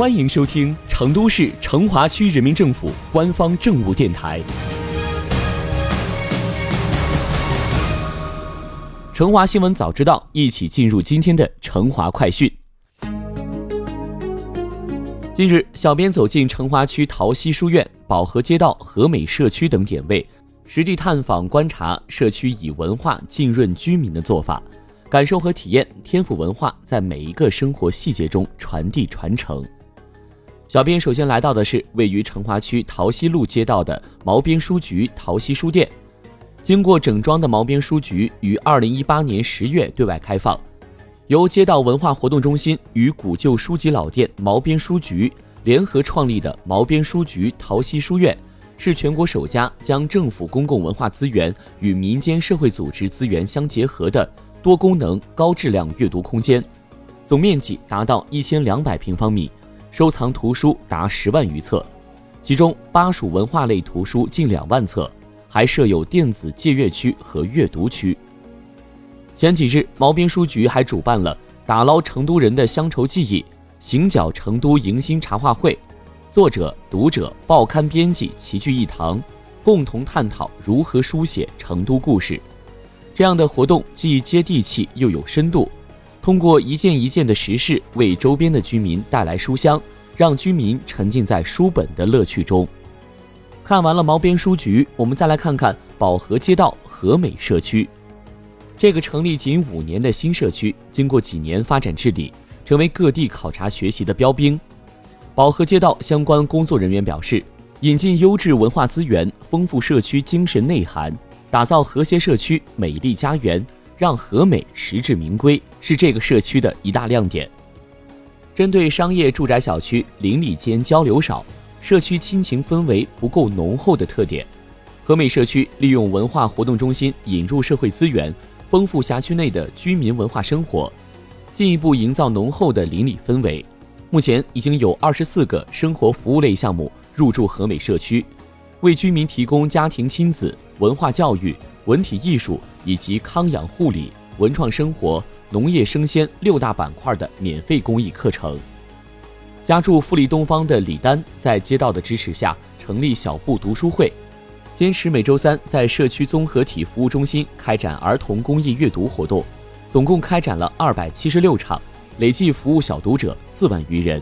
欢迎收听成都市成华区人民政府官方政务电台《成华新闻早知道》，一起进入今天的成华快讯。近日，小编走进成华区桃溪书院、宝和街道、和美社区等点位，实地探访观察社区以文化浸润居民的做法。感受和体验天府文化在每一个生活细节中传递传承。小编首先来到的是位于成华区桃溪路街道的毛边书局桃溪书店。经过整装的毛边书局于二零一八年十月对外开放，由街道文化活动中心与古旧书籍老店毛边书局联合创立的毛边书局桃溪书院，是全国首家将政府公共文化资源与民间社会组织资源相结合的。多功能、高质量阅读空间，总面积达到一千两百平方米，收藏图书达十万余册，其中巴蜀文化类图书近两万册，还设有电子借阅区和阅读区。前几日，毛边书局还主办了“打捞成都人的乡愁记忆”“行脚成都迎新茶话会”，作者、读者、报刊编辑齐聚一堂，共同探讨如何书写成都故事。这样的活动既接地气又有深度，通过一件一件的实事为周边的居民带来书香，让居民沉浸在书本的乐趣中。看完了毛边书局，我们再来看看宝和街道和美社区。这个成立仅五年的新社区，经过几年发展治理，成为各地考察学习的标兵。宝和街道相关工作人员表示，引进优质文化资源，丰富社区精神内涵。打造和谐社区、美丽家园，让和美实至名归，是这个社区的一大亮点。针对商业住宅小区邻里间交流少、社区亲情氛围不够浓厚的特点，和美社区利用文化活动中心引入社会资源，丰富辖区内的居民文化生活，进一步营造浓厚的邻里氛围。目前已经有二十四个生活服务类项目入驻和美社区，为居民提供家庭亲子。文化教育、文体艺术以及康养护理、文创生活、农业生鲜六大板块的免费公益课程。家住富力东方的李丹在街道的支持下成立小布读书会，坚持每周三在社区综合体服务中心开展儿童公益阅读活动，总共开展了二百七十六场，累计服务小读者四万余人。